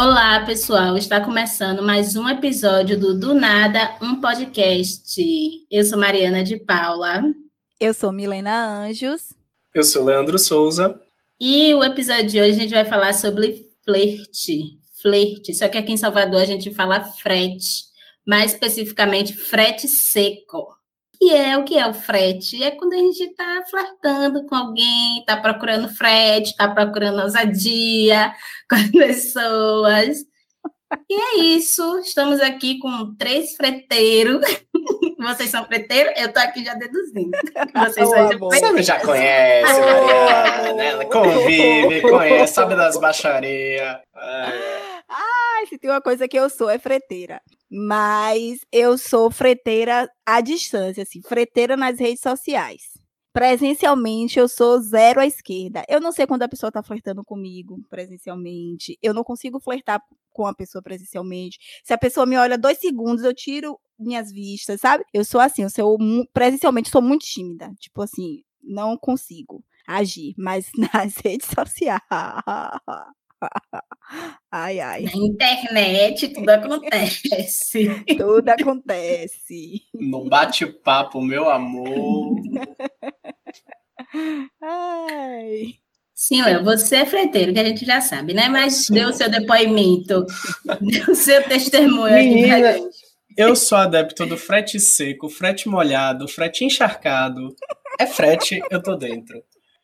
Olá, pessoal. Está começando mais um episódio do Do Nada, um podcast. Eu sou Mariana de Paula. Eu sou Milena Anjos. Eu sou Leandro Souza. E o episódio de hoje a gente vai falar sobre flerte. Flerte. Só que aqui em Salvador a gente fala frete. Mais especificamente, frete seco que é o que é o frete? É quando a gente está flertando com alguém, está procurando frete, está procurando ousadia com as pessoas. E é isso. Estamos aqui com três freteiros. Vocês são freteiros? Eu estou aqui já deduzindo. Vocês são Você já conhece, Mariana, né? Convive, conhece, sabe das baixarias. É. Se tem uma coisa que eu sou, é freteira. Mas eu sou freteira à distância, assim, freteira nas redes sociais. Presencialmente, eu sou zero à esquerda. Eu não sei quando a pessoa tá flertando comigo presencialmente. Eu não consigo flertar com a pessoa presencialmente. Se a pessoa me olha dois segundos, eu tiro minhas vistas, sabe? Eu sou assim, eu sou presencialmente sou muito tímida. Tipo assim, não consigo agir, mas nas redes sociais ai, ai. Na internet tudo acontece. tudo acontece. No bate-papo, meu amor. ai. Sim, Léo, você é freteiro, que a gente já sabe, né? Mas deu o seu depoimento, deu o seu testemunho Menina, aqui Eu sou adepto do frete seco, frete molhado, frete encharcado. É frete, eu tô dentro.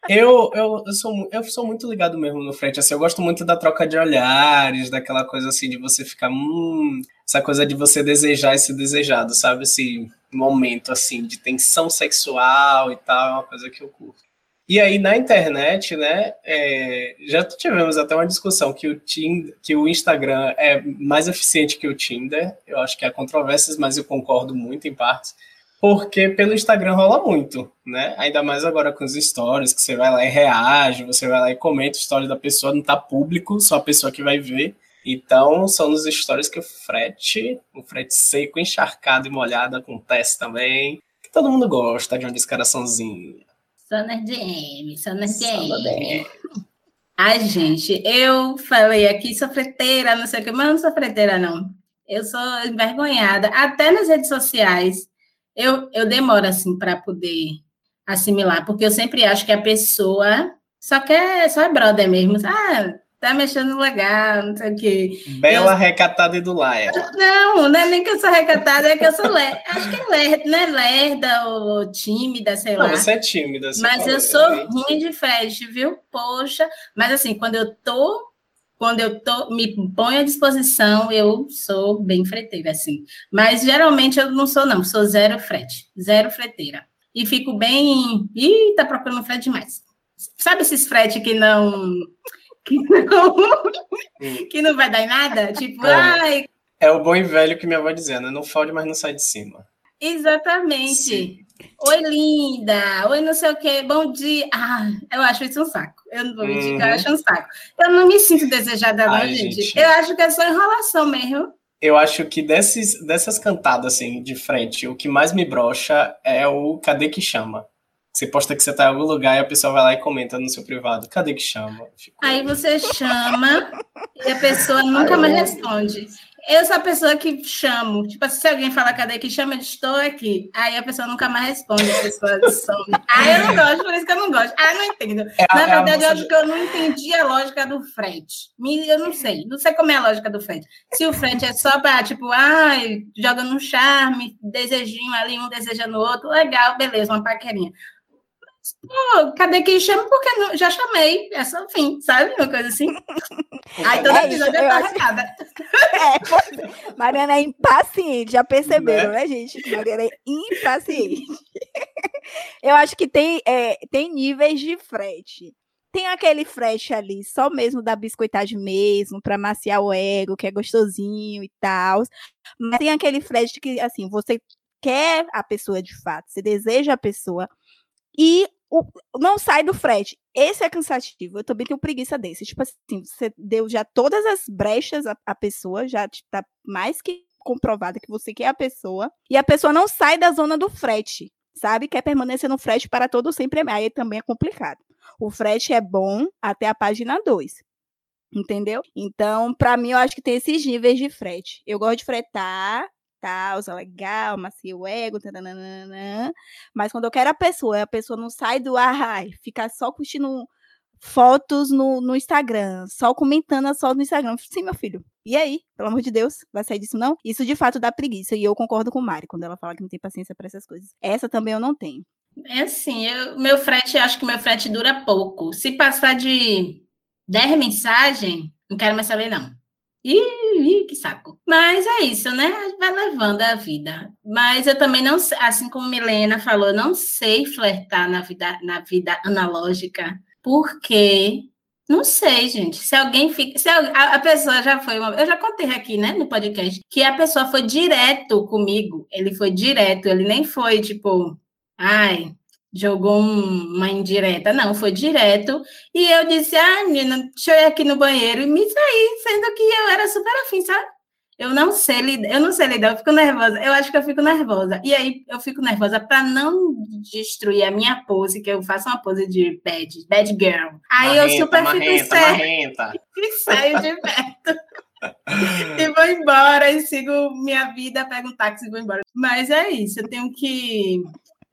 Eu, eu, eu, sou, eu sou muito ligado mesmo no frente, assim, eu gosto muito da troca de olhares, daquela coisa assim de você ficar, hum, essa coisa de você desejar e ser desejado, sabe? Esse momento assim de tensão sexual e tal, é uma coisa que eu curto. E aí na internet, né, é, já tivemos até uma discussão que o, Tinder, que o Instagram é mais eficiente que o Tinder. Eu acho que há controvérsias, mas eu concordo muito em partes porque pelo Instagram rola muito, né? Ainda mais agora com os stories, que você vai lá e reage, você vai lá e comenta o story da pessoa, não tá público, só a pessoa que vai ver. Então, são nos stories que o frete, o frete seco, encharcado e molhado acontece também. Que todo mundo gosta de uma descaraçãozinha. Só nas DM, nas DM. Ai, gente, eu falei aqui, sou freteira, não sei o que, mas não sou freteira, não. Eu sou envergonhada, até nas redes sociais eu, eu demoro assim para poder assimilar, porque eu sempre acho que a pessoa só quer, só é brother mesmo. Ah, tá mexendo legal, não sei o quê. Bela, eu... recatada e do lar. Não, não é nem que eu sou recatada, é que eu sou lerda. Acho que é lerda, não é lerda ou tímida, sei não, lá. Você é tímida. Você mas eu sou é ruim de frente, viu? Poxa. Mas assim, quando eu tô quando eu tô, me ponho à disposição, eu sou bem freteira, assim. Mas geralmente eu não sou, não, sou zero frete, zero freteira. E fico bem. Ih, tá procurando frete demais. Sabe esses frete que não. Que não, que não vai dar em nada? Tipo, é. ai. É o bom e velho que minha avó dizendo, não fode, mas não sai de cima. Exatamente. Sim. Oi, linda. Oi, não sei o quê. Bom dia. Ah, eu acho isso um saco. Eu não vou mentir, uhum. eu acho um saco. Eu não me sinto desejada, não, Ai, gente. gente. Eu acho que é só enrolação mesmo. Eu acho que desses, dessas cantadas, assim, de frente, o que mais me brocha é o cadê que chama? Você posta que você tá em algum lugar e a pessoa vai lá e comenta no seu privado. Cadê que chama? Fico... Aí você chama e a pessoa nunca Ai, mais responde eu sou a pessoa que chamo. Tipo, se alguém falar cadê que chama, eu estou aqui. Aí a pessoa nunca mais responde, a pessoa some. Ah, eu não gosto, por isso que eu não gosto. Ah, não entendo. É, Na é verdade, eu acho que eu não entendi a lógica do frete. Eu não sei. Não sei como é a lógica do frete. Se o frete é só para, tipo, ai, joga no charme, desejinho ali, um desejando o outro, legal, beleza, uma paquerinha. Pô, cadê quem chama? Porque não, já chamei. É só fim, sabe? Uma coisa assim. Aí todo é episódio é arrancada. É, Mariana é impaciente, já perceberam, né, né gente? Mariana é impaciente. Eu acho que tem, é, tem níveis de frete. Tem aquele frete ali, só mesmo da biscoitagem mesmo, para maciar o ego, que é gostosinho e tal. Mas tem aquele frete que, assim, você quer a pessoa de fato, você deseja a pessoa, e o, não sai do frete. Esse é cansativo. Eu também tenho preguiça desse. Tipo assim, você deu já todas as brechas à, à pessoa, já está mais que comprovada que você quer a pessoa, e a pessoa não sai da zona do frete, sabe? Quer permanecer no frete para todo sempre. Aí também é complicado. O frete é bom até a página 2. Entendeu? Então, para mim, eu acho que tem esses níveis de frete. Eu gosto de fretar, tal, usa legal, macia o ego, taranana, mas quando eu quero a pessoa, a pessoa não sai do ai, fica só curtindo fotos no, no Instagram, só comentando as fotos no Instagram. Sim, meu filho. E aí? Pelo amor de Deus, vai sair disso não? Isso de fato dá preguiça. E eu concordo com Mari quando ela fala que não tem paciência para essas coisas. Essa também eu não tenho. É assim, eu, meu frete, acho que meu frete dura pouco. Se passar de 10 mensagens, não quero mais saber, não. Ih, ih, que saco. Mas é isso, né? Vai levando a vida. Mas eu também não assim como Milena falou, não sei flertar na vida, na vida analógica. Porque, não sei, gente, se alguém fica. Se a, a pessoa já foi. Uma, eu já contei aqui, né, no podcast, que a pessoa foi direto comigo. Ele foi direto, ele nem foi tipo, ai, jogou um, uma indireta. Não, foi direto. E eu disse, ah, menina, deixa eu ir aqui no banheiro e me saí, sendo que eu era super afim, sabe? Eu não sei lidar, eu não sei lidar, eu fico nervosa. Eu acho que eu fico nervosa. E aí eu fico nervosa para não destruir a minha pose, que eu faço uma pose de bad, bad girl. Aí marrenta, eu super marrenta, fico séria e saio de perto. e vou embora e sigo minha vida, pego um táxi e vou embora. Mas é isso, eu tenho que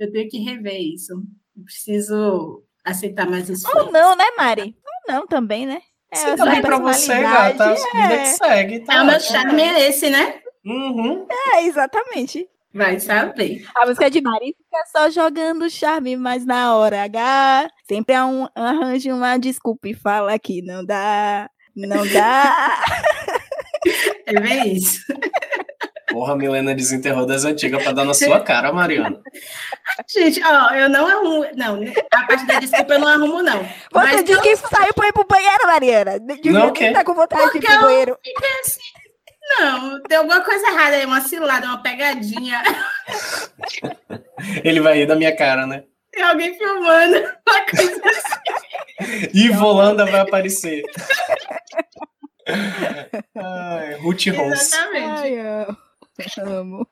eu tenho que rever isso. Eu preciso aceitar mais isso. Ou não, né, Mari? Ou não também, né? É, Se também para você, gata, é. segue. Tá é, o meu charme é esse, né? Uhum. É, exatamente. Vai saber. A música de Mari fica só jogando charme, mas na hora H sempre há um arranjo, uma desculpa e fala que não dá, não dá. É bem isso. Porra, a Milena desenterrou das antigas para dar na sua cara, Mariana. Gente, ó, eu não arrumo. Não, a parte da desculpa eu não arrumo, não. Você Mas disse que saiu para ir pro banheiro, Mariana. De não, quem tá com vontade Porque de ir pro banheiro. Assim, não, tem alguma coisa errada aí, uma cilada, uma pegadinha. Ele vai rir da minha cara, né? Tem alguém filmando uma coisa assim. E Volanda vai aparecer. Ai, Ruth Rons. Exatamente. Ai, eu amo.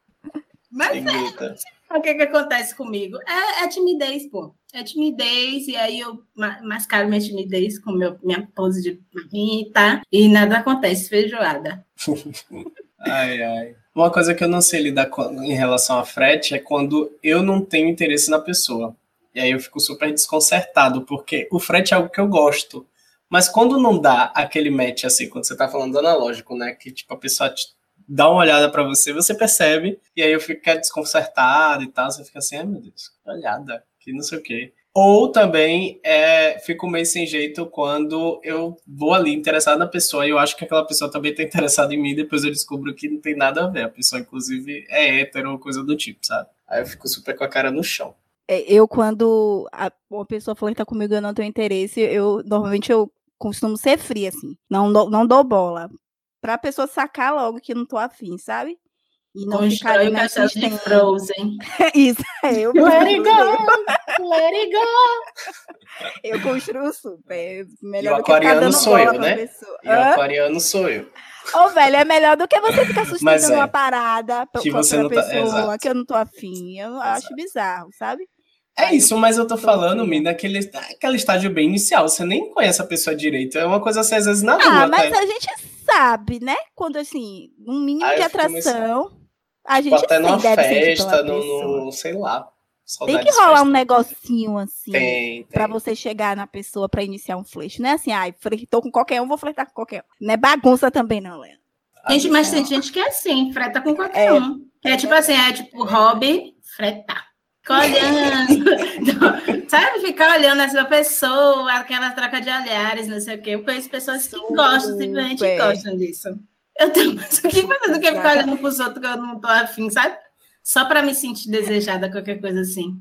Mas é, o que que acontece comigo? É, é, timidez, pô. É timidez, e aí eu mascaro minha timidez com meu, minha pose de bonita, e nada acontece, feijoada. ai, ai. Uma coisa que eu não sei lidar com, em relação a frete é quando eu não tenho interesse na pessoa. E aí eu fico super desconcertado, porque o frete é algo que eu gosto. Mas quando não dá aquele match, assim, quando você tá falando analógico, né? Que tipo, a pessoa te dá uma olhada para você, você percebe, e aí eu fico desconcertado e tal, você fica assim, ai meu Deus, olhada, que não sei o quê. Ou também é, fico meio sem jeito quando eu vou ali interessado na pessoa e eu acho que aquela pessoa também está interessada em mim, depois eu descubro que não tem nada a ver. A pessoa, inclusive, é hétero ou coisa do tipo, sabe? Aí eu fico super com a cara no chão. É, eu, quando a, uma pessoa flerta comigo e eu não tenho interesse, eu normalmente eu costumo ser fria, assim. Não, não dou bola pra pessoa sacar logo que não tô afim, sabe? E não Constrói ficar ali na de Frozen. Isso, é, eu Let it go! Let it go! Eu construo super. Melhor e o aquariano sou eu, né? E o aquariano sou eu. Ô, velho, é melhor do que você ficar sustentando é, uma parada que você não tá, pessoa que eu não tô afim. Eu exato. acho bizarro, sabe? É isso, mas eu tô falando, Mi, naquele aquele estágio bem inicial. Você nem conhece a pessoa direito. É uma coisa assim, às vezes na rua. Ah, mas até. a gente sabe, né? Quando assim, um mínimo ah, de atração. A gente até numa festa, no, no, sei lá. Tem que rolar um negocinho assim tem, tem. pra você chegar na pessoa pra iniciar um flash. Não é assim, ai, flertou com qualquer um, vou flertar com qualquer um. Não é bagunça também, não, Lena. Gente, mas tem gente que é assim, freta com qualquer é. um. É tipo assim, é tipo hobby, fretar. Fica olhando. Sabe, ficar olhando essa pessoa, aquela troca de olhares, não sei o quê. Eu conheço pessoas que Super. gostam, simplesmente gostam disso. Eu tenho mais o que fazer do que ficar olhando para os outros que eu não tô afim, sabe? Só para me sentir desejada, qualquer coisa assim.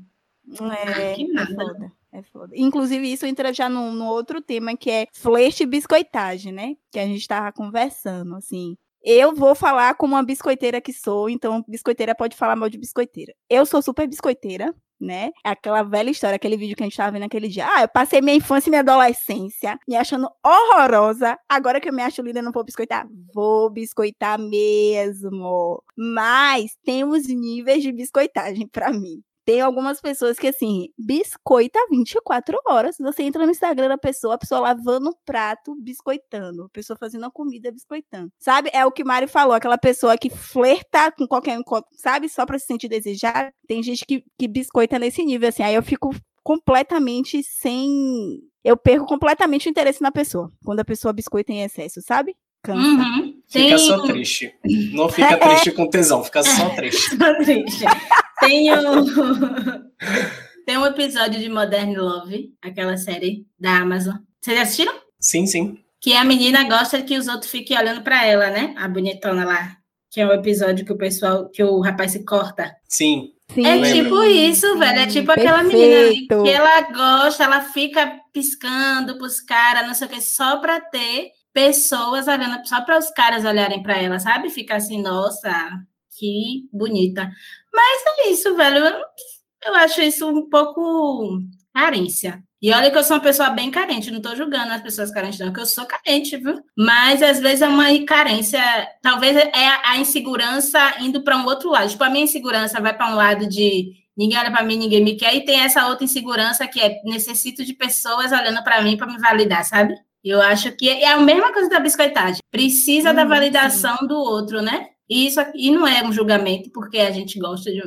É, ah, que nada. É foda. É foda. Inclusive, isso entra já no, outro tema, que é flerte e biscoitagem, né? Que a gente estava conversando, assim. Eu vou falar como uma biscoiteira que sou, então biscoiteira pode falar mal de biscoiteira. Eu sou super biscoiteira, né? É aquela velha história, aquele vídeo que a gente tava vendo naquele dia. Ah, eu passei minha infância e minha adolescência me achando horrorosa. Agora que eu me acho linda, não vou biscoitar. Vou biscoitar mesmo. Mas temos níveis de biscoitagem para mim. Tem algumas pessoas que, assim, biscoita 24 horas. Você entra no Instagram da pessoa, a pessoa lavando o prato, biscoitando. A pessoa fazendo a comida, biscoitando. Sabe? É o que Mari falou, aquela pessoa que flerta com qualquer encontro, sabe? Só pra se sentir desejada. Tem gente que, que biscoita nesse nível, assim. Aí eu fico completamente sem. Eu perco completamente o interesse na pessoa. Quando a pessoa biscoita em excesso, sabe? Cansa. Uhum. Fica só triste. Não fica triste com tesão, fica só triste. só triste. Tem um... Tem um episódio de Modern Love, aquela série da Amazon. Vocês assistiram? Sim, sim. Que a menina gosta que os outros fiquem olhando para ela, né? A bonitona lá. Que é o episódio que o pessoal, que o rapaz se corta. Sim. Sim, é tipo isso, velho. É tipo aquela menina que ela gosta, ela fica piscando pros caras, não sei o que, só pra ter pessoas olhando, só para os caras olharem para ela, sabe? Ficar assim, nossa, que bonita. Mas é isso, velho. Eu, eu acho isso um pouco carência. E olha que eu sou uma pessoa bem carente, não estou julgando as pessoas carentes, não, que eu sou carente, viu? Mas às vezes é uma carência, talvez é a insegurança indo para um outro lado. Tipo, a minha insegurança vai para um lado de ninguém olha para mim, ninguém me quer, e tem essa outra insegurança que é necessito de pessoas olhando para mim para me validar, sabe? Eu acho que é a mesma coisa da biscoitagem. Precisa hum, da validação sim. do outro, né? E isso aqui não é um julgamento, porque a gente gosta de.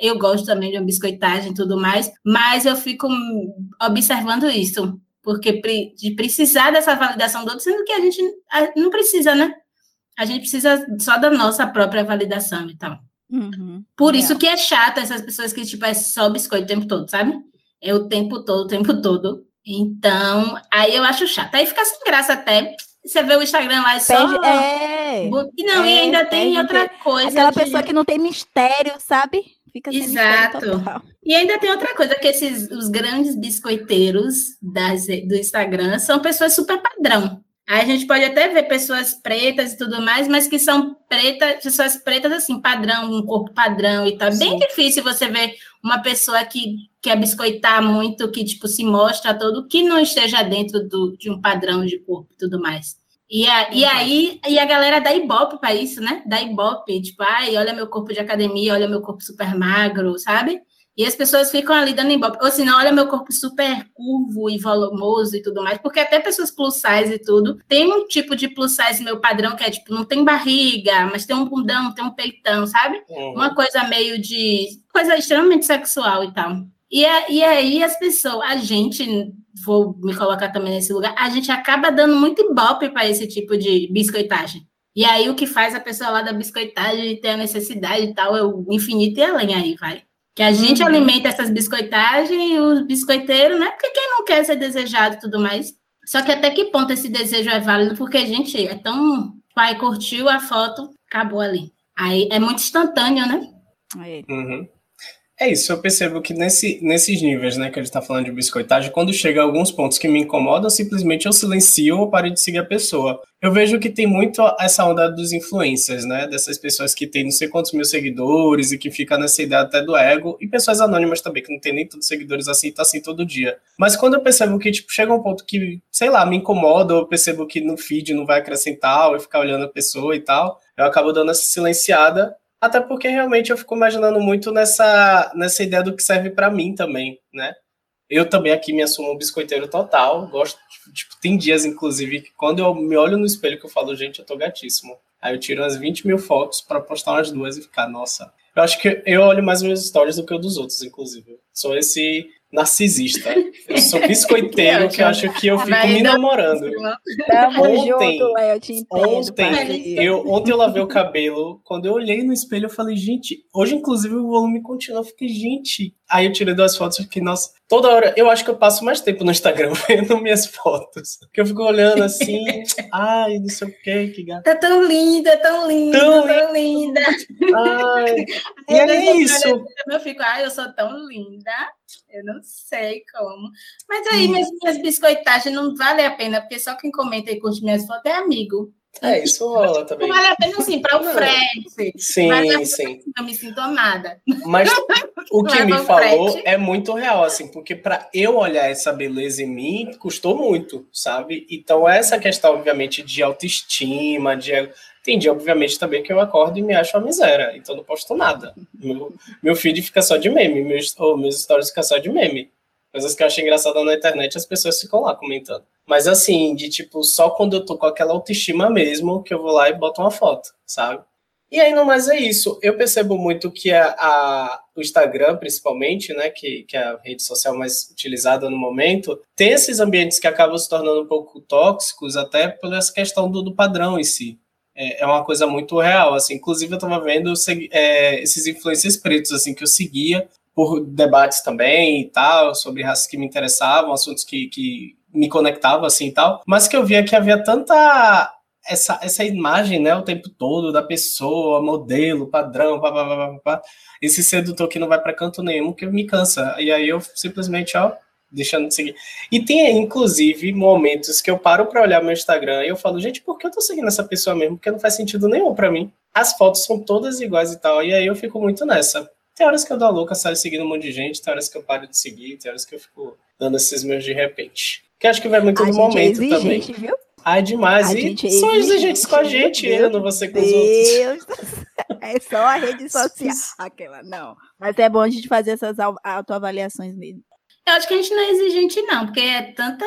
Eu gosto também de uma biscoitagem e tudo mais, mas eu fico observando isso, porque de precisar dessa validação do outro, sendo que a gente não precisa, né? A gente precisa só da nossa própria validação e tal. Uhum. Por isso é. que é chato essas pessoas que, tipo, é só biscoito o tempo todo, sabe? É o tempo todo, o tempo todo. Então, aí eu acho chato. Aí fica sem graça até. Você vê o Instagram lá e só. É. E não, é, e ainda tem outra coisa. Aquela de... pessoa que não tem mistério, sabe? Fica sem Exato. E ainda tem outra coisa, que esses os grandes biscoiteiros das, do Instagram são pessoas super padrão. Aí a gente pode até ver pessoas pretas e tudo mais, mas que são pretas, pessoas pretas assim, padrão, um corpo padrão e tal. É bem difícil você ver uma pessoa que quer biscoitar muito, que tipo se mostra todo, que não esteja dentro do, de um padrão de corpo e tudo mais. E, a, e aí, e a galera dá ibope para isso, né? Dá ibope, tipo, ai, olha meu corpo de academia, olha meu corpo super magro, sabe? E as pessoas ficam ali dando ibope. Ou senão, olha meu corpo super curvo e volumoso e tudo mais. Porque até pessoas plus size e tudo. Tem um tipo de plus size meu padrão que é tipo, não tem barriga, mas tem um bundão, tem um peitão, sabe? Uhum. Uma coisa meio de. coisa extremamente sexual e tal. E, e aí as pessoas, a gente, vou me colocar também nesse lugar, a gente acaba dando muito ibope para esse tipo de biscoitagem. E aí o que faz a pessoa lá da biscoitagem ter a necessidade e tal é o infinito e além aí, vai. Que a gente uhum. alimenta essas biscoitagens e os biscoiteiros, né? Porque quem não quer ser desejado e tudo mais. Só que até que ponto esse desejo é válido? Porque, gente, é tão. Pai curtiu a foto, acabou ali. Aí é muito instantâneo, né? Uhum. É isso, eu percebo que nesse, nesses níveis, né, que a gente tá falando de biscoitagem, quando chega alguns pontos que me incomodam, simplesmente eu silencio ou paro de seguir a pessoa. Eu vejo que tem muito essa onda dos influencers, né, dessas pessoas que têm não sei quantos mil seguidores e que fica nessa ideia até do ego, e pessoas anônimas também, que não tem nem tantos seguidores assim, tá assim todo dia. Mas quando eu percebo que, tipo, chega um ponto que, sei lá, me incomoda, ou eu percebo que no feed não vai acrescentar, ou eu ficar olhando a pessoa e tal, eu acabo dando essa silenciada até porque realmente eu fico imaginando muito nessa, nessa ideia do que serve para mim também, né? Eu também aqui me assumo um biscoiteiro total. Gosto, tipo, tem dias, inclusive, que quando eu me olho no espelho que eu falo, gente, eu tô gatíssimo. Aí eu tiro umas 20 mil fotos para postar umas duas e ficar, nossa. Eu acho que eu olho mais meus stories do que o dos outros, inclusive. Sou esse narcisista. Eu sou biscoiteiro que, que eu acho que eu fico me namorando. Tamo ontem, junto, Léo, te ontem, eu, ontem eu lavei o cabelo. Quando eu olhei no espelho, eu falei, gente, hoje, inclusive, o volume continua. Eu fiquei, gente. Aí eu tirei duas fotos e fiquei, nossa, toda hora. Eu acho que eu passo mais tempo no Instagram vendo minhas fotos. Que eu fico olhando assim, ai, não sei o que, que gata. Tá tão linda, tão linda, tão, tão linda. Ai. e é isso. Eu fico, ai, eu sou tão linda. Eu não sei como. Mas aí, hum. minhas, minhas biscoitagens não vale a pena, porque só quem comenta e curte minhas fotos é amigo. É, isso rola também. Não vale a pena, sim, para o frete. Sim, mas sim. Não me sinto amada. Mas o que me falou frete. é muito real, assim, porque para eu olhar essa beleza em mim, custou muito, sabe? Então, essa questão, obviamente, de autoestima, de. Tem dia, obviamente, também que eu acordo e me acho uma miséria, então não posto nada. Meu, meu feed fica só de meme, meus, oh, meus stories ficam só de meme. Coisas que eu achei engraçada na internet, as pessoas ficam lá comentando. Mas assim, de tipo, só quando eu tô com aquela autoestima mesmo, que eu vou lá e boto uma foto, sabe? E aí, não mais é isso. Eu percebo muito que a, a, o Instagram, principalmente, né, que, que é a rede social mais utilizada no momento, tem esses ambientes que acabam se tornando um pouco tóxicos, até por essa questão do, do padrão em si. É, é uma coisa muito real, assim. Inclusive, eu estava vendo é, esses influencers pretos, assim, que eu seguia por debates também e tal, sobre raças que me interessavam, assuntos que, que me conectavam, assim, e tal. Mas que eu via que havia tanta essa, essa imagem, né, o tempo todo da pessoa, modelo, padrão, pá, pá, pá, pá, esse sedutor que não vai para canto nenhum, que me cansa. E aí eu simplesmente, ó, deixando de seguir. E tem, inclusive, momentos que eu paro para olhar meu Instagram e eu falo, gente, por que eu tô seguindo essa pessoa mesmo? Porque não faz sentido nenhum para mim. As fotos são todas iguais e tal, e aí eu fico muito nessa. Tem horas que eu dou a louca, saio seguindo um monte de gente, tem horas que eu paro de seguir, tem horas que eu fico dando esses meus de repente. Que acho que vai muito a no momento é também. Viu? Ai, demais. A e gente são exigentes com a gente, eu não vou ser com os Deus outros. É só a rede social. Aquela, não. Mas é bom a gente fazer essas autoavaliações mesmo. Eu acho que a gente não é exigente, não, porque é tanta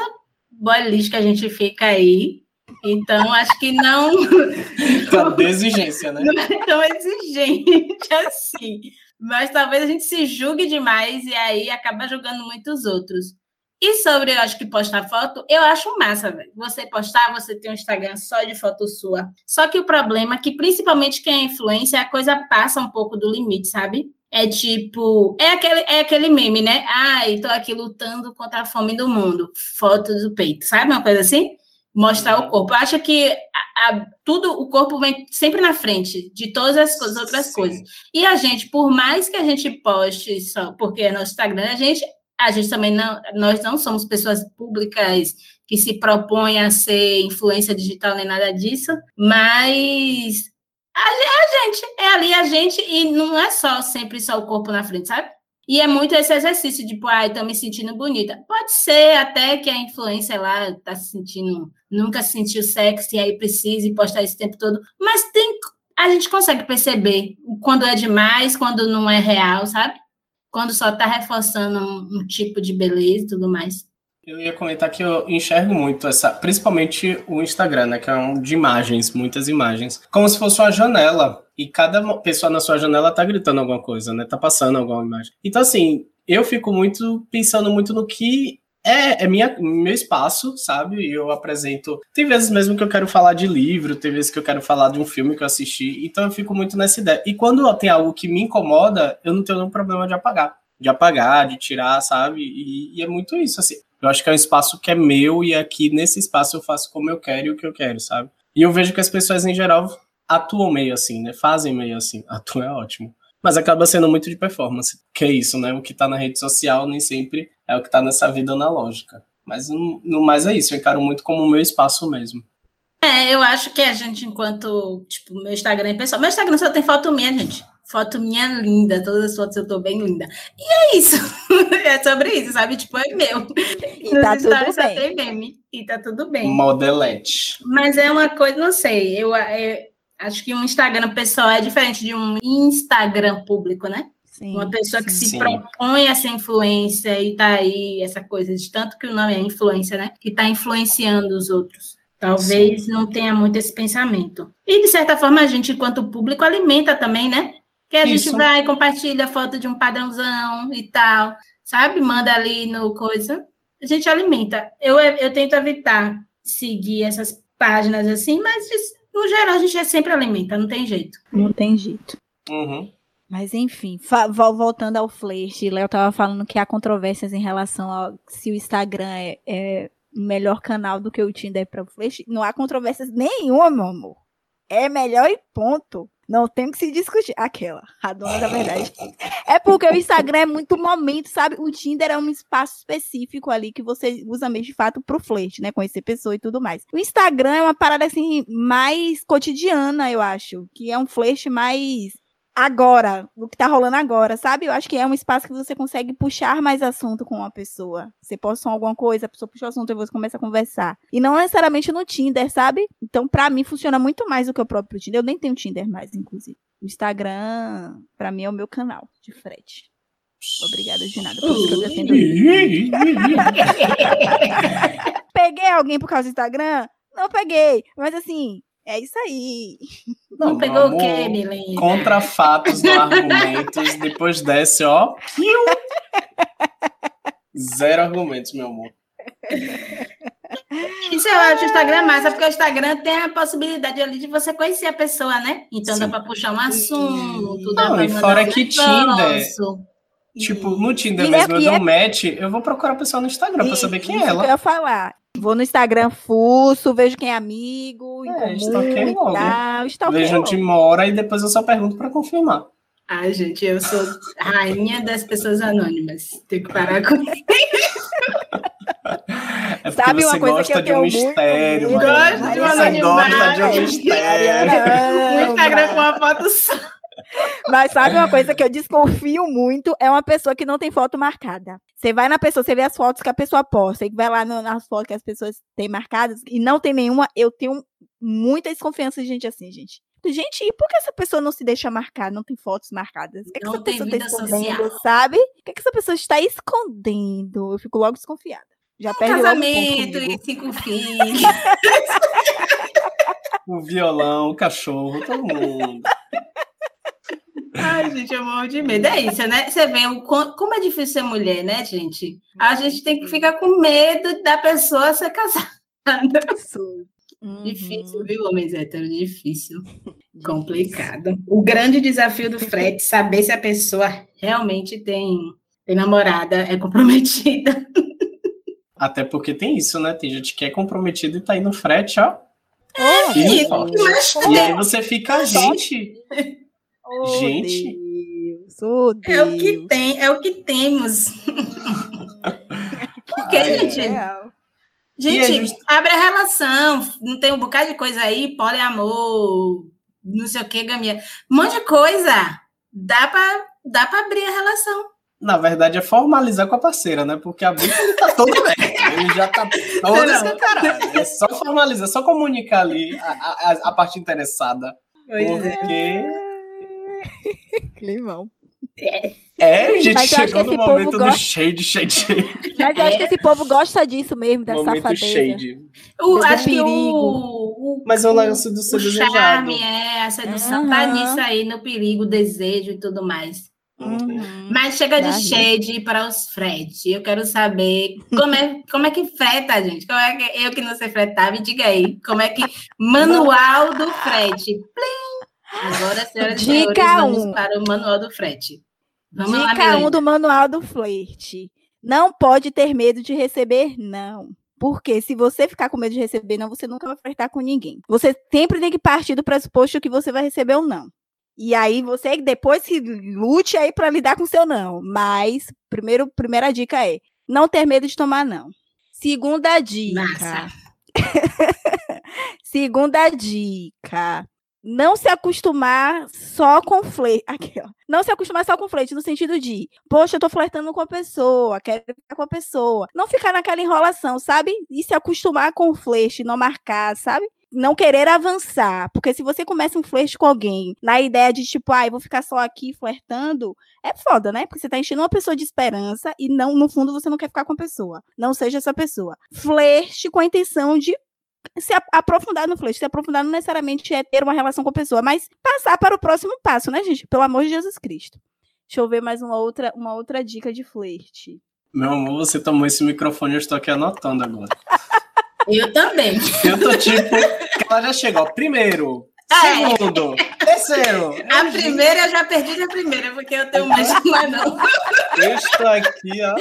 boliche que a gente fica aí. Então, acho que não. Tá de exigência, né? Não é tão exigente assim. Mas talvez a gente se julgue demais e aí acaba julgando muitos outros. E sobre, eu acho que postar foto, eu acho massa, velho. Você postar, você tem um Instagram só de foto sua. Só que o problema é que, principalmente quem é influência, a coisa passa um pouco do limite, sabe? É tipo, é aquele, é aquele meme, né? Ai, tô aqui lutando contra a fome do mundo. Foto do peito, sabe? Uma coisa assim? Mostrar o corpo. Acha que a, a, tudo, o corpo vem sempre na frente de todas as coisas, outras Sim. coisas. E a gente, por mais que a gente poste só, porque é no Instagram, a gente a gente também não, nós não somos pessoas públicas que se propõem a ser influência digital nem nada disso, mas a, a gente, é ali a gente, e não é só sempre só o corpo na frente, sabe? E é muito esse exercício de, tipo, ah, tô me sentindo bonita. Pode ser até que a influência lá tá se sentindo, nunca se sentiu sexy, e aí precise postar esse tempo todo. Mas tem, a gente consegue perceber quando é demais, quando não é real, sabe? Quando só está reforçando um, um, tipo de beleza e tudo mais. Eu ia comentar que eu enxergo muito essa, principalmente o Instagram, né, que é um de imagens, muitas imagens, como se fosse uma janela e cada pessoa na sua janela tá gritando alguma coisa, né, tá passando alguma imagem. Então assim, eu fico muito pensando muito no que é, é minha, meu espaço, sabe? Eu apresento. Tem vezes mesmo que eu quero falar de livro, tem vezes que eu quero falar de um filme que eu assisti, então eu fico muito nessa ideia. E quando tem algo que me incomoda, eu não tenho nenhum problema de apagar. De apagar, de tirar, sabe? E, e é muito isso, assim. Eu acho que é um espaço que é meu e aqui nesse espaço eu faço como eu quero e o que eu quero, sabe? E eu vejo que as pessoas em geral atuam meio assim, né? Fazem meio assim. Atuam é ótimo mas acaba sendo muito de performance, que é isso, né? O que está na rede social nem sempre é o que está nessa vida analógica. Mas no, mais é isso, eu encaro muito como o meu espaço mesmo. É, eu acho que a gente, enquanto, tipo, meu Instagram é pessoal, meu Instagram só tem foto minha, gente. Foto minha linda, todas as fotos eu tô bem linda. E é isso. é sobre isso, sabe? Tipo, é meu. E Nos tá tudo bem. tem meme. E tá tudo bem. Modelete. Mas é uma coisa, não sei, eu, eu Acho que um Instagram pessoal é diferente de um Instagram público, né? Sim, uma pessoa que sim, se sim. propõe essa influência e tá aí, essa coisa de tanto que o nome é influência, né? Que tá influenciando os outros. Talvez não tenha muito esse pensamento. E, de certa forma, a gente, enquanto público, alimenta também, né? Que a Isso. gente vai, compartilha foto de um padrãozão e tal, sabe? Manda ali no coisa. A gente alimenta. Eu, eu tento evitar seguir essas páginas assim, mas no geral, a gente é sempre alimenta, não tem jeito. Não tem jeito. Uhum. Mas enfim, voltando ao Flash, Léo estava falando que há controvérsias em relação a se o Instagram é, é melhor canal do que o Tinder para o Flash. Não há controvérsias nenhuma, meu amor. É melhor e ponto. Não tem que se discutir. Aquela, a dona da verdade. É porque o Instagram é muito momento, sabe? O Tinder é um espaço específico ali que você usa mesmo de fato pro flerte, né? Conhecer pessoa e tudo mais. O Instagram é uma parada assim mais cotidiana, eu acho. Que é um flerte mais agora, o que tá rolando agora, sabe? Eu acho que é um espaço que você consegue puxar mais assunto com uma pessoa. Você posta alguma coisa, a pessoa puxa o assunto e você começa a conversar. E não necessariamente no Tinder, sabe? Então, para mim, funciona muito mais do que o próprio Tinder. Eu nem tenho Tinder mais, inclusive. O Instagram, para mim, é o meu canal de frete. Obrigada de nada por isso que eu defendo Peguei alguém por causa do Instagram? Não peguei. Mas assim, é isso aí. Não, não pegou amor, o quê, Milena? Contra fatos, não argumentos. Depois desce, ó. Zero argumentos, meu amor. Isso eu acho o Instagram massa, porque o Instagram tem a possibilidade ali de você conhecer a pessoa, né? Então Sim. dá para puxar um assunto. Não, e fora que Tinder. Tipo, no Tinder e mesmo, é, eu dou é... match, eu vou procurar a pessoa no Instagram para saber quem é ela. Que eu ia falar. Vou no Instagram fuço, vejo quem é amigo, é, comum e tal. Vejo onde mora e depois eu só pergunto para confirmar. Ai, gente, eu sou rainha das pessoas anônimas. Tenho que parar com isso. É Sabe uma coisa que eu tenho um mistério, muito Gosto de uma Você gosta de um mistério. O Instagram com uma foto só. Mas sabe uma coisa que eu desconfio muito? É uma pessoa que não tem foto marcada. Você vai na pessoa, você vê as fotos que a pessoa posta, e vai lá no, nas fotos que as pessoas têm marcadas e não tem nenhuma. Eu tenho muita desconfiança de gente assim, gente. Gente, e por que essa pessoa não se deixa marcar? Não tem fotos marcadas? O que, não que essa tem pessoa está escondendo, social. sabe? O que, que essa pessoa está escondendo? Eu fico logo desconfiada. Já um perde casamento e cinco filhos. o violão, o cachorro, todo mundo. Ai, gente, eu morro de medo. É isso, né? Você vê o, como é difícil ser mulher, né, gente? A gente tem que ficar com medo da pessoa ser casada. Uhum. Difícil, viu, homens héteros? Difícil. Complicado. O grande desafio do frete é saber se a pessoa realmente tem, tem namorada, é comprometida. Até porque tem isso, né? Tem gente que é comprometida e tá aí no frete, ó. É, e, e aí você fica, gente. Oh, gente. Deus, oh, Deus. É o que tem, é o que temos. Porque, ah, gente. É. Gente, é just... abre a relação. Não tem um bocado de coisa aí, poliamor, não sei o que, gaminha. Um monte de coisa. Dá para dá pra abrir a relação. Na verdade, é formalizar com a parceira, né? Porque a Bíblia ele tá todo bem. Ele já tá todo escancarado. É só formalizar, é só comunicar ali a, a, a parte interessada. Pois é. porque. É. Climão. É, é gente, chegou no momento do shade, shade, shade. Mas eu acho que esse povo gosta disso mesmo, da momento safadeza. shade. O, acho perigo. O, o, Mas é o lance do ser o desejado. charme, é, a sedução uhum. tá nisso aí, no perigo, desejo e tudo mais. Uhum. Mas chega de shade para os frete. Eu quero saber como é, como é que freta, gente. Como é que eu que não sei fretar, me diga aí. Como é que manual do frete. Plim! Agora, senhoras e senhores, um. para o manual do frete. Vamos Dica 1 um do manual do flerte. Não pode ter medo de receber não. Porque se você ficar com medo de receber não, você nunca vai flertar com ninguém. Você sempre tem que partir do pressuposto que você vai receber ou não. E aí você depois que lute aí para lidar com o seu não. Mas primeiro, primeira dica é não ter medo de tomar não. Segunda dica. Segunda dica não se acostumar só com flerte. Aqui, ó. Não se acostumar só com flerte, no sentido de, poxa, eu tô flertando com a pessoa, quero ficar com a pessoa. Não ficar naquela enrolação, sabe? E se acostumar com o flerte, não marcar, sabe? Não querer avançar. Porque se você começa um flerte com alguém na ideia de, tipo, ah, eu vou ficar só aqui flertando, é foda, né? Porque você tá enchendo uma pessoa de esperança e não, no fundo, você não quer ficar com a pessoa. Não seja essa pessoa. Flerte com a intenção de se aprofundar no flerte. Se aprofundar não necessariamente é ter uma relação com a pessoa, mas passar para o próximo passo, né, gente? Pelo amor de Jesus Cristo. Deixa eu ver mais uma outra, uma outra dica de flerte. Meu amor, você tomou esse microfone, eu estou aqui anotando agora. Eu também. Eu tô tipo, ela já chegou. Primeiro, é. segundo, terceiro. A primeira eu já perdi a primeira, porque eu tenho mais uma não. Eu estou aqui, ó.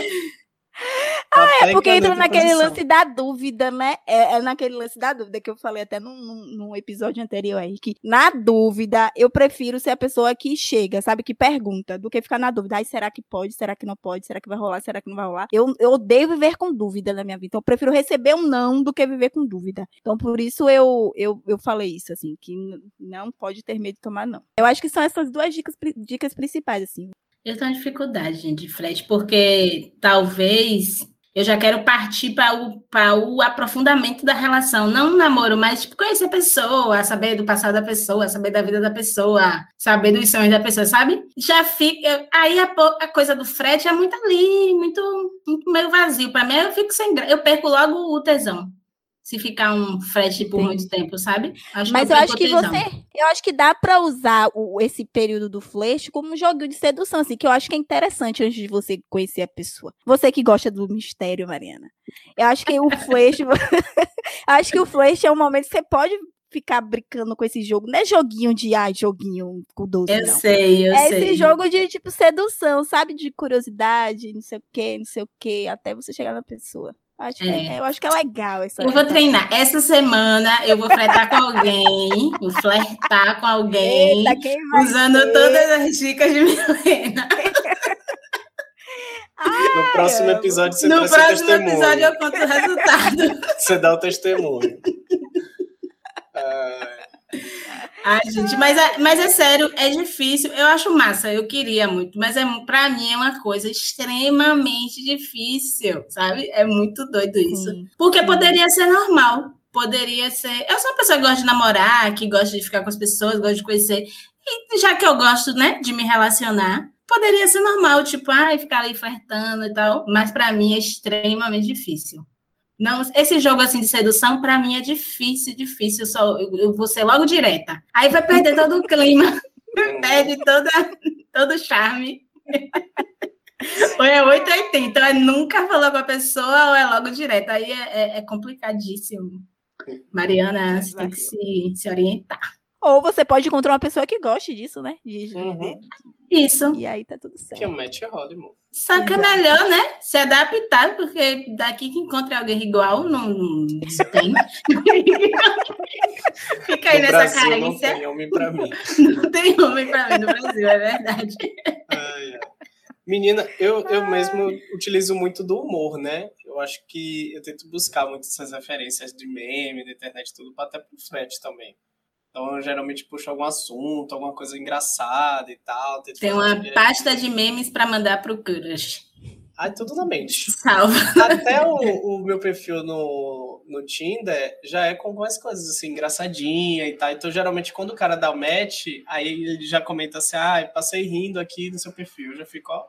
Ah, é porque entra naquele lance da dúvida, né? É, é, naquele lance da dúvida que eu falei até num, num, episódio anterior aí, que na dúvida eu prefiro ser a pessoa que chega, sabe? Que pergunta, do que ficar na dúvida. Ai, será que pode? Será que não pode? Será que vai rolar? Será que não vai rolar? Eu, eu odeio viver com dúvida na minha vida. Então eu prefiro receber um não do que viver com dúvida. Então por isso eu, eu, eu falei isso, assim, que não pode ter medo de tomar não. Eu acho que são essas duas dicas, dicas principais, assim. Eu tenho dificuldade, gente, de frete, porque talvez eu já quero partir para o, o aprofundamento da relação, não um namoro, mas tipo, conhecer a pessoa, saber do passado da pessoa, saber da vida da pessoa, saber dos sonhos da pessoa, sabe? Já fica. Aí a, a coisa do frete é muito ali, muito, muito meio vazio. Para mim, eu fico sem Eu perco logo o tesão se ficar um frete por Sim. muito tempo, sabe? Acho Mas eu acho que você, eu acho que dá para usar o, esse período do flash como um jogo de sedução, assim, que eu acho que é interessante antes de você conhecer a pessoa. Você que gosta do mistério, Mariana. Eu acho que o flash, acho que o flash é um momento que você pode ficar brincando com esse jogo. Não é joguinho de ai, joguinho com doce. Eu não. sei, eu é sei. É esse jogo de tipo sedução, sabe? De curiosidade, não sei o quê, não sei o quê, até você chegar na pessoa. Acho é. é. eu acho que é legal isso. Eu vou treinar. Essa semana eu vou flertar com alguém, vou flertar com alguém, Eita, usando ser? todas as dicas de Milena. no próximo episódio você No próximo episódio eu conto o resultado. Você dá o testemunho. Ai, gente, mas é, mas é sério, é difícil. Eu acho massa, eu queria muito, mas é para mim é uma coisa extremamente difícil, sabe? É muito doido isso. Sim. Porque poderia ser normal, poderia ser. Eu sou uma pessoa que gosta de namorar, que gosta de ficar com as pessoas, gosta de conhecer. E já que eu gosto, né, de me relacionar, poderia ser normal, tipo, ai, ficar ali flertando e tal. Mas para mim é extremamente difícil. Não, esse jogo assim de sedução, para mim, é difícil, difícil. Eu, só, eu, eu, vou ser logo direta. Aí vai perder todo o clima, perde toda, todo o charme. ou é 880, ou é nunca falou com a pessoa, ou é logo direto. Aí é, é, é complicadíssimo. Mariana, você tem que se, se orientar. Ou você pode encontrar uma pessoa que goste disso, né? De, uhum. Isso. E aí tá tudo certo. Que é o match Hollywood. Só que é melhor, né? Se adaptar, porque daqui que encontre alguém igual, não, não tem. Fica aí no nessa Brasil carência. Não tem homem pra mim. Não tem homem pra mim no Brasil, é verdade. Ai, ai. Menina, eu, eu mesmo utilizo muito do humor, né? Eu acho que eu tento buscar muitas essas referências de meme, da internet, tudo, até pro flat também. Então, eu geralmente puxo algum assunto, alguma coisa engraçada e tal. Tem uma pasta de memes para mandar pro Crush. Ai, tudo na mente. Salva. Até o, o, meu perfil no, no Tinder já é com algumas coisas assim, engraçadinha e tal. Então, geralmente, quando o cara dá o match, aí ele já comenta assim: ah, passei rindo aqui no seu perfil. Já fica, ó.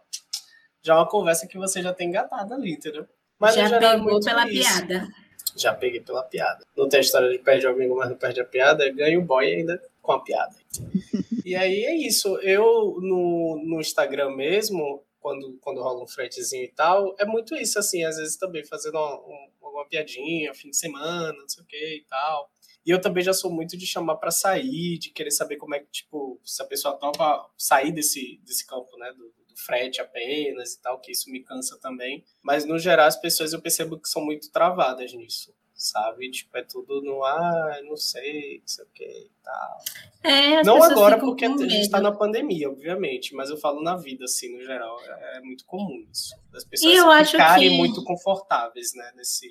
Já é uma conversa que você já tem engatado ali, entendeu? Mas já é pegou pela isso. piada. Já peguei pela piada. Não tem a história de perde o amigo, mas não perde a piada. Ganha o boy ainda com a piada. e aí é isso. Eu, no, no Instagram mesmo, quando, quando rola um fretezinho e tal, é muito isso, assim, às vezes também fazendo uma, uma piadinha, fim de semana, não sei o que e tal. E eu também já sou muito de chamar para sair, de querer saber como é que, tipo, se a pessoa topa sair desse, desse campo, né, do, frete apenas e tal, que isso me cansa também. Mas no geral as pessoas eu percebo que são muito travadas nisso, sabe? Tipo, é tudo no ah, não sei, não sei o que e tal. É, não agora porque a gente está na pandemia, obviamente, mas eu falo na vida, assim, no geral. É, muito comum isso. As pessoas ficarem que... muito confortáveis, né, nesse.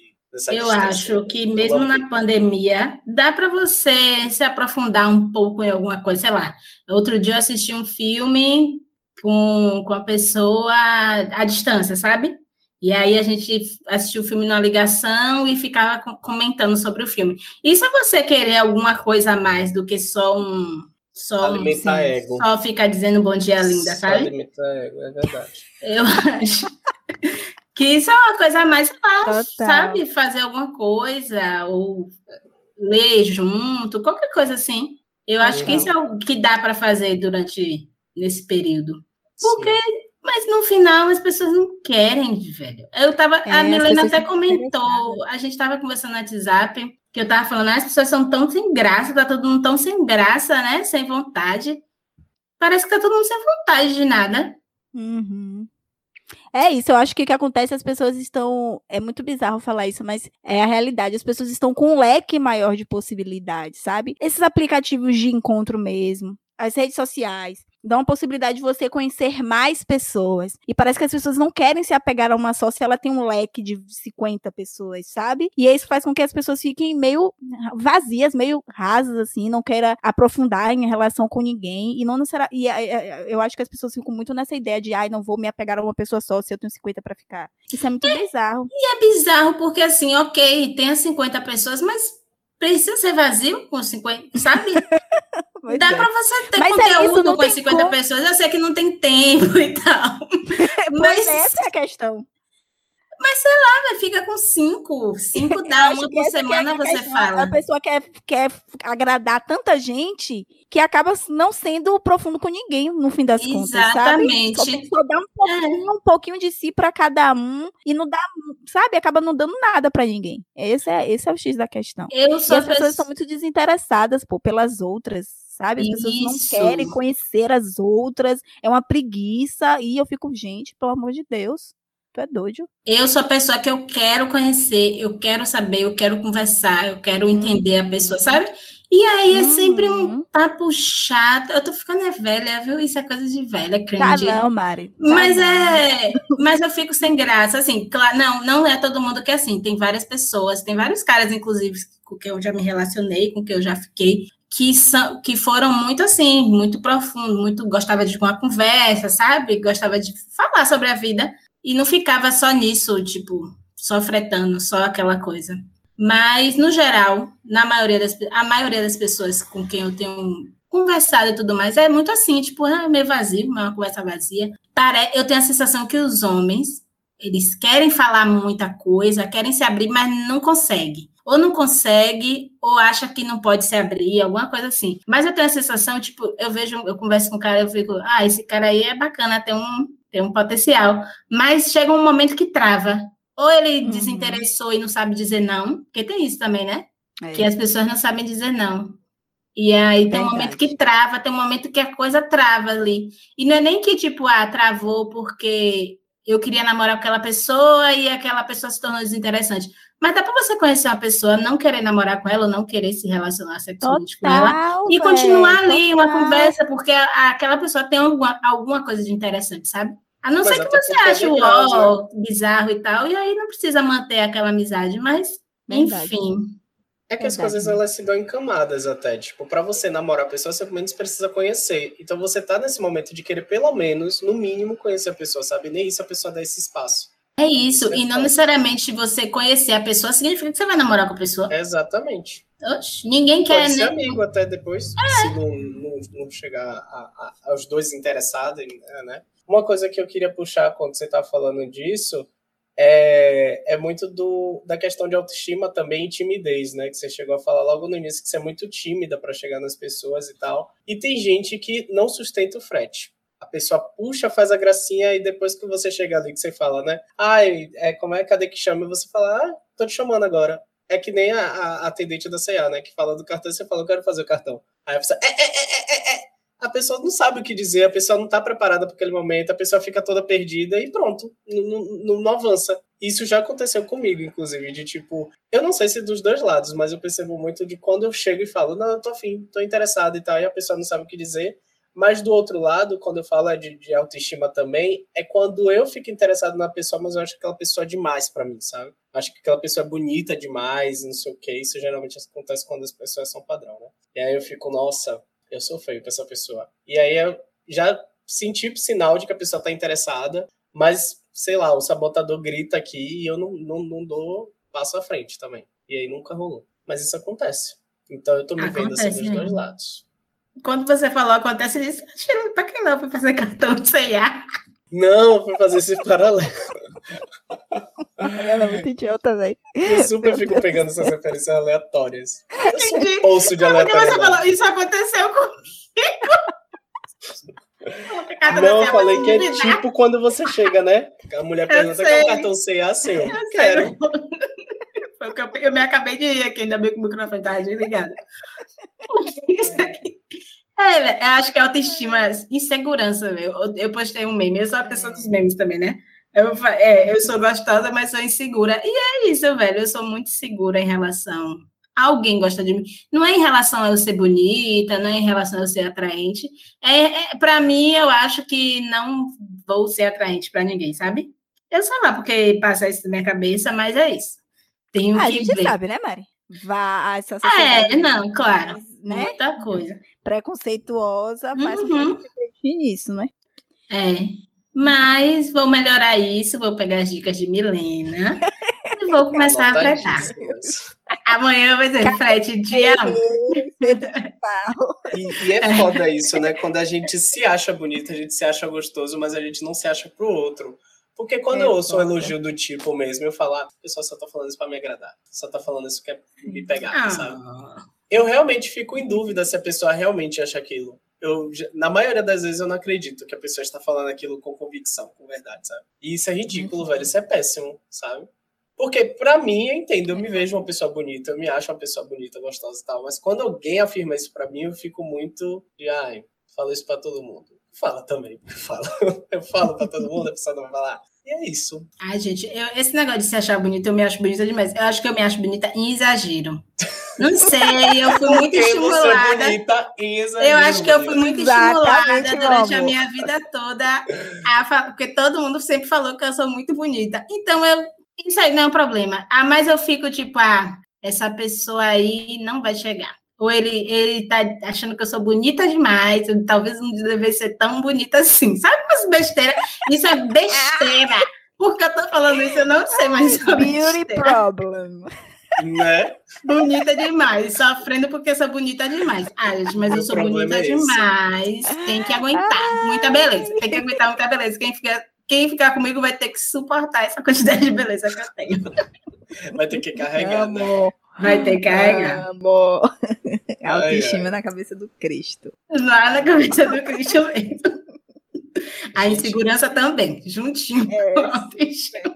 Eu acho que mesmo na pandemia dá para você se aprofundar um pouco em alguma coisa, sei lá. Outro dia eu assisti um filme com, com a pessoa à distância, sabe? E aí a gente assistiu o filme na ligação e ficava comentando sobre o filme. Isso é você querer alguma coisa a mais do que só um. Só, alimentar um, ego. Só ficar dizendo bom dia, linda, sabe? Alimentar ego, é verdade. Eu acho que isso é uma coisa a mais fácil, sabe? Fazer alguma coisa, ou ler junto, qualquer coisa assim. Eu acho que isso é o que dá para fazer durante nesse período. Porque, Sim. mas no final as pessoas não querem, velho. Eu tava, é, a Milena até comentou, a gente estava conversando no WhatsApp, que eu tava falando, ah, as pessoas são tão sem graça, tá todo mundo tão sem graça, né? Sem vontade. Parece que tá todo mundo sem vontade de nada. Uhum. É isso, eu acho que o que acontece, as pessoas estão. É muito bizarro falar isso, mas é a realidade. As pessoas estão com um leque maior de possibilidades, sabe? Esses aplicativos de encontro mesmo, as redes sociais, dá uma possibilidade de você conhecer mais pessoas. E parece que as pessoas não querem se apegar a uma só se ela tem um leque de 50 pessoas, sabe? E isso faz com que as pessoas fiquem meio vazias, meio rasas, assim, não queiram aprofundar em relação com ninguém. E não necessariamente. E é, é, eu acho que as pessoas ficam muito nessa ideia de, ai, não vou me apegar a uma pessoa só se eu tenho 50 para ficar. Isso é muito é, bizarro. E é bizarro porque, assim, ok, tem as 50 pessoas, mas precisa ser vazio com 50, sabe? Dá é. para você ter mas conteúdo é isso, com 50 como. pessoas. Eu sei que não tem tempo e tal. mas essa é a questão. Mas sei lá, fica com cinco. Cinco dá uma por semana, você fala. A pessoa quer, quer agradar tanta gente que acaba não sendo profundo com ninguém, no fim das Exatamente. contas, sabe? Exatamente. Só, dá um pouquinho, é. um pouquinho de si para cada um e não dá, sabe? Acaba não dando nada para ninguém. Esse é, esse é o X da questão. Eu e as pessoas são muito desinteressadas, pô, pelas outras sabe? As pessoas Isso. não querem conhecer as outras, é uma preguiça, e eu fico, gente, pelo amor de Deus. Tu é doido. Eu sou a pessoa que eu quero conhecer, eu quero saber, eu quero conversar, eu quero entender a pessoa, sabe? E aí é sempre um uhum. papo chato. Eu tô ficando é velha, viu? Isso é coisa de velha, cringe. Tá não, Mari. Tá mas não. é. Mas eu fico sem graça. Assim, claro, não, não é todo mundo que é assim. Tem várias pessoas, tem vários caras, inclusive, com que eu já me relacionei, com que eu já fiquei, que, são, que foram muito assim, muito profundo, muito gostava de uma conversa, sabe? Gostava de falar sobre a vida e não ficava só nisso, tipo, só fretando, só aquela coisa. Mas, no geral, na maioria das, a maioria das pessoas com quem eu tenho conversado e tudo mais, é muito assim, tipo, é meio vazio, uma conversa vazia. Pare... Eu tenho a sensação que os homens, eles querem falar muita coisa, querem se abrir, mas não conseguem. Ou não consegue, ou acha que não pode se abrir, alguma coisa assim. Mas eu tenho a sensação, tipo, eu vejo, eu converso com um cara, eu fico, ah, esse cara aí é bacana, tem um, tem um potencial. Mas chega um momento que trava. Ou ele uhum. desinteressou e não sabe dizer não, porque tem isso também, né? É. Que as pessoas não sabem dizer não. E aí tem Verdade. um momento que trava, tem um momento que a coisa trava ali. E não é nem que, tipo, ah, travou porque eu queria namorar com aquela pessoa e aquela pessoa se tornou desinteressante. Mas dá para você conhecer uma pessoa, não querer namorar com ela, ou não querer se relacionar sexualmente com ela, e continuar ali total. uma conversa, porque aquela pessoa tem alguma, alguma coisa de interessante, sabe? A não mas ser que você ache o ó, bizarro e tal, e aí não precisa manter aquela amizade, mas, Verdade. enfim. É que Verdade. as coisas elas se dão em camadas até. Tipo, para você namorar a pessoa, você pelo menos precisa conhecer. Então você tá nesse momento de querer, pelo menos, no mínimo, conhecer a pessoa, sabe? Nem isso a pessoa dá esse espaço. É isso, e não necessariamente você conhecer a pessoa significa que você vai namorar com a pessoa. Exatamente. Oxe, ninguém quer. Pode ser né? amigo até depois, é. se não, não, não chegar a, a, aos dois interessados, né? Uma coisa que eu queria puxar quando você está falando disso é, é muito do, da questão de autoestima também e timidez, né? Que você chegou a falar logo no início que você é muito tímida para chegar nas pessoas e tal. E tem gente que não sustenta o frete. A pessoa puxa, faz a gracinha e depois que você chega ali, que você fala, né? Ai, é, como é, cadê que chama? E você fala, ah, tô te chamando agora. É que nem a, a atendente da CA, né? Que fala do cartão você fala, eu quero fazer o cartão. Aí a pessoa, é, é, é, é, é a pessoa não sabe o que dizer, a pessoa não está preparada para aquele momento, a pessoa fica toda perdida e pronto, não, não, não, avança. Isso já aconteceu comigo, inclusive, de tipo, eu não sei se dos dois lados, mas eu percebo muito de quando eu chego e falo, não, eu tô afim, tô interessado e tal, e a pessoa não sabe o que dizer. Mas do outro lado, quando eu falo de, de autoestima também, é quando eu fico interessado na pessoa, mas eu acho aquela pessoa demais para mim, sabe? Acho que aquela pessoa é bonita demais, não sei o que. Isso geralmente acontece quando as pessoas são padrão, né? E aí eu fico, nossa, eu sou feio pra essa pessoa. E aí eu já senti sinal de que a pessoa tá interessada, mas, sei lá, o sabotador grita aqui e eu não, não, não dou passo à frente também. E aí nunca rolou. Mas isso acontece. Então eu tô me acontece, vendo assim dos dois lados. Quando você falou acontece, eu disse, pra que não? Pra fazer cartão de CIA? Não, foi fazer esse paralelo. Ela é muito idiota, velho. Eu super fico pegando essas referências aleatórias. Eu sou um poço de aleatório. Isso aconteceu comigo. Não, eu falei que é tipo quando você chega, né? A mulher pergunta qual é o cartão CA seu. Eu quero. Foi o que eu, eu me acabei de ir aqui, ainda bem que o microfone está desligado. Isso aqui. É, eu acho que é autoestima, insegurança, meu. Eu postei um meme, eu sou a pessoa dos memes também, né? Eu, é, eu sou gostosa, mas sou insegura. E é isso, velho. Eu sou muito segura em relação. Alguém gosta de mim. Não é em relação a eu ser bonita, não é em relação a eu ser atraente. É, é para mim, eu acho que não vou ser atraente para ninguém, sabe? Eu sei lá porque passa isso na minha cabeça, mas é isso. Tenho ah, que a gente ver. sabe, né, Mari? Vá, essa é, não, claro. né? Muita coisa. Preconceituosa faz Uhum. gente nisso, né? É. Mas vou melhorar isso, vou pegar as dicas de Milena e vou começar a fretar. Amanhã vai ser frete dia 1. E, e é foda isso, né? Quando a gente se acha bonito, a gente se acha gostoso, mas a gente não se acha pro outro. Porque quando É eu ouço um elogio do tipo mesmo, eu falo, ah, o pessoal só tá falando isso pra me agradar. Só tá falando isso que é me pegar, sabe? Ah, Eu realmente fico em dúvida se a pessoa realmente acha aquilo. Eu, na maioria das vezes eu não acredito que a pessoa está falando aquilo com convicção, com verdade, sabe? E isso é ridículo, velho. Isso é péssimo, sabe? Porque, pra mim, eu entendo, eu me vejo uma pessoa bonita, eu me acho uma pessoa bonita, gostosa e tal, mas quando alguém afirma isso pra mim, eu fico muito de, ai, falo isso pra todo mundo. Fala também, eu falo. Eu falo pra todo mundo, a pessoa não vai falar. E é isso. Ai, gente, eu- esse negócio de se achar bonita, eu me acho bonita demais. Eu acho que eu me acho bonita em exagero. Não sei, eu fui muito estimulada. bonita em Eu acho que eu fui muito Exatamente, estimulada durante a minha vida toda, a porque todo mundo sempre falou que eu sou muito bonita. Então, eu, isso aí não é um problema. Ah, mas eu fico tipo, ah, essa pessoa aí não vai chegar. Ou ele, ele tá achando que eu sou bonita demais, eu talvez não deve ser tão bonita assim. Sabe umas besteiras? Isso é besteira. Por que eu tô falando isso? Eu não sei, mas isso é Beauty besteira. problem. Né? Bonita demais, sofrendo porque sou bonita demais. Ah, gente, mas eu sou bonita é demais. Tem que aguentar muita beleza. Tem que aguentar muita beleza. Quem ficar, quem ficar comigo vai ter que suportar essa quantidade de beleza que eu tenho. Vai ter que carregar, né? Vai ter que carregar. amor. Ai, Autoestima ai. na cabeça do Cristo. Lá na cabeça do Cristo mesmo. A insegurança também, juntinho com a autoestima.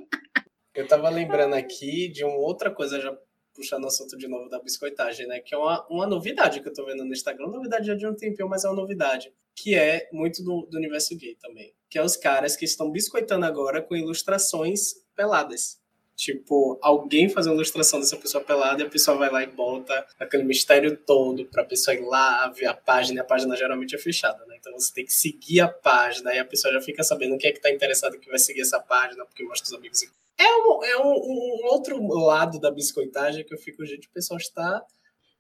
Eu tava lembrando aqui de uma outra coisa, já puxando o assunto de novo da biscoitagem, né? Que é uma, uma novidade que eu tô vendo no Instagram. Novidade já de um tempinho, mas é uma novidade. Que é muito do, do universo gay também. Que é os caras que estão biscoitando agora com ilustrações peladas. Tipo, alguém faz uma ilustração dessa pessoa pelada e a pessoa vai lá e bota aquele mistério todo pra pessoa ir lá ver a página. E a página geralmente é fechada, né? Então você tem que seguir a página e a pessoa já fica sabendo quem é que tá interessado que vai seguir essa página, porque mostra os amigos é um, é um, um outro lado da biscoitagem que eu fico, gente, o pessoal está.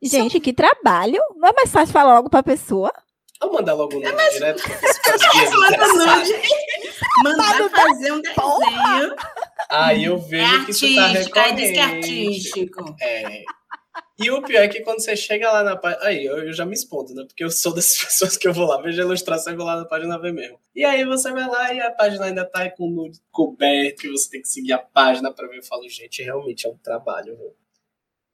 Gente, que trabalho. Não é mais fácil falar logo pra pessoa? Vou mandar logo um direto para os guias Manda interessados. nude. Mandar fazer um desenho. Aí eu É vejo que isso tá artístico, aí diz que é recorrente. artístico. É. E o pior é que quando você chega lá na página. Aí, eu, eu já me expondo, né? Porque eu sou dessas pessoas que eu vou lá, vejo a ilustração e vou lá na página ver mesmo. E aí você vai lá e a página ainda tá com o nude coberto, e você tem que seguir a página pra ver. Eu falo, gente, realmente é um trabalho, viu?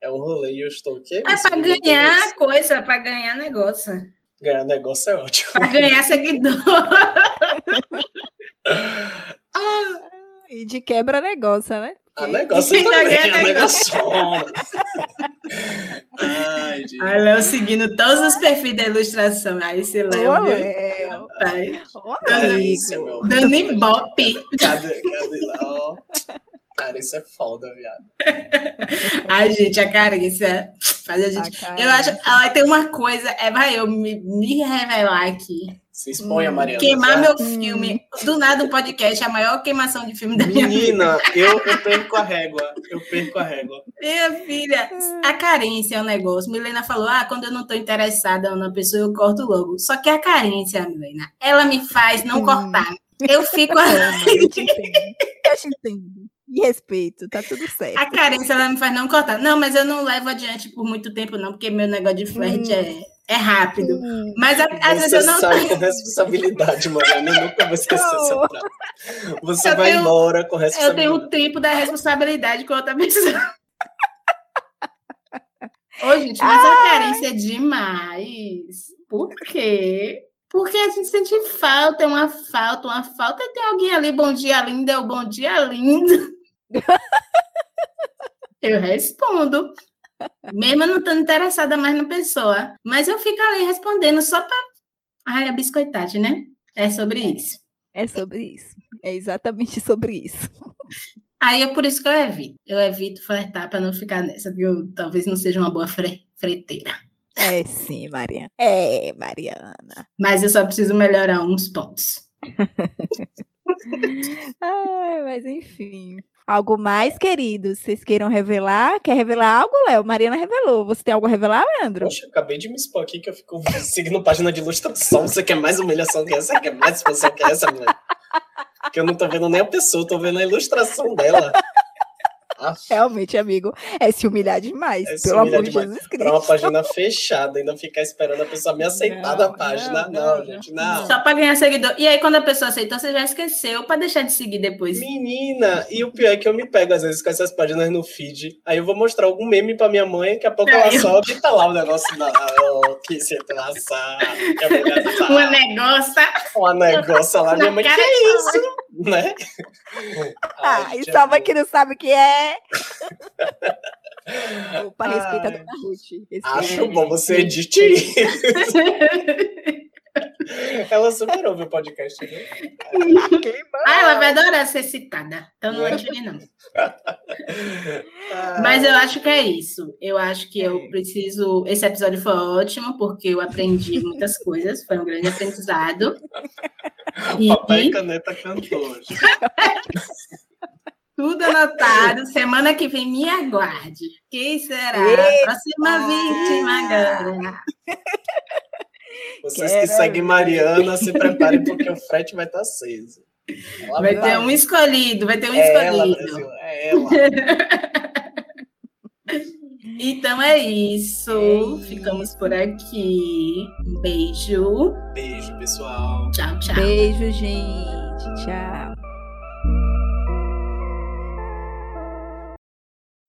É um rolê e eu estou o quê? É pra ganhar coisa, pra ganhar negócio. Ganhar negócio é ótimo. Pra ganhar seguidor. E de quebra negócio, né? A negócio Ainda também, ganha a negócio. Ai, gente. Olha, Léo seguindo todos os perfis da ilustração. Aí Léo, Ô, viu? Léo. Dando ibope. Cadê, cadê lá? Ó. Cara, isso é foda, viado. Ai, gente, a Carissa faz a A gente. cara. Eu acho. Ai, tem uma coisa. É, vai eu me, me revelar aqui. Se exponha, Hum, Mariana. Queimar já. meu filme. Do nada, o podcast é a maior queimação de filme da minha vida. Menina, eu, eu perco a régua. Eu perco a régua. Minha filha, a carência é um negócio. Milena falou: ah, quando eu não estou interessada na pessoa, eu corto logo. Só que a carência, Milena, ela me faz não Hum. cortar. Eu fico. Eu te entendo. Eu te entendo. E respeito, tá tudo certo. A carência ela me faz não cortar. Não, mas eu não levo adiante por muito tempo, não, porque meu negócio de flerte Hum. é, é rápido. Hum, Mas a- às vezes Você eu não sai com responsabilidade, Mariana. Eu nunca vou esquecer essa frase. Você Eu vai tenho- embora com Eu responsabilidade. tenho o tempo da responsabilidade com outra pessoa. Ô, gente, mas a carência é demais. Por quê? Porque a gente sente falta, é uma falta, uma falta. Tem alguém ali, bom dia, linda, é o bom dia, lindo. Eu respondo. Mesmo não estando interessada mais na pessoa. Mas eu fico ali respondendo só para. Ai, a biscoitagem, né? É sobre isso. É sobre isso. É exatamente sobre isso. Aí é por isso que eu evito. Eu evito flertar para não ficar nessa, viu? Talvez não seja uma boa fre freteira. É sim, Mariana. É, Mariana. Mas eu só preciso melhorar uns pontos. Ai, mas enfim. Algo mais, queridos? Vocês queiram revelar? Quer revelar algo, Léo? Mariana revelou. Você tem algo a revelar, Leandro? Poxa, acabei de me expor aqui que eu fico seguindo página de ilustração. Você quer mais humilhação que essa? Você quer mais exposição que essa, mulher? Que eu não tô vendo nem a pessoa, tô vendo a ilustração dela. Realmente, amigo, é se humilhar demais, é pelo humilhar amor de Jesus Cristo. Pra uma página fechada, ainda ficar esperando a pessoa me aceitar não, na página. Não, não, não, gente, não. Só pra ganhar seguidor. E aí, quando a pessoa aceitou, você já esqueceu pra deixar de seguir depois. Menina, e o pior é que eu me pego, às vezes, com essas páginas no feed. Aí eu vou mostrar algum meme pra minha mãe, daqui a pouco ela sobe e tá lá o negócio da. Oh, que situação. Que Uma negócia. Uma negócia lá, minha mãe, que é isso? Né? Ah, Ai, e só que não sabe o que é. Opa, respeita a dona Ruth. Acho bom você edite isso. Ela super ouve o podcast, né? ah, ela vai adorar ser citada. Então não atire, não. Mas eu acho que é isso. Eu acho que eu é. preciso. Esse episódio foi ótimo, porque eu aprendi muitas coisas. Foi um grande aprendizado. Papai e... caneta cantou. Tudo anotado. Semana que vem, me aguarde. Quem será a próxima vítima agora? Vocês que seguem Mariana, se preparem, porque o frete vai estar aceso. Ela vai ter um escolhido, vai ter um é escolhido. Ela, é ela. então é isso. Ficamos por aqui. Um beijo. Beijo, pessoal. Tchau, tchau. Beijo, gente. Tchau.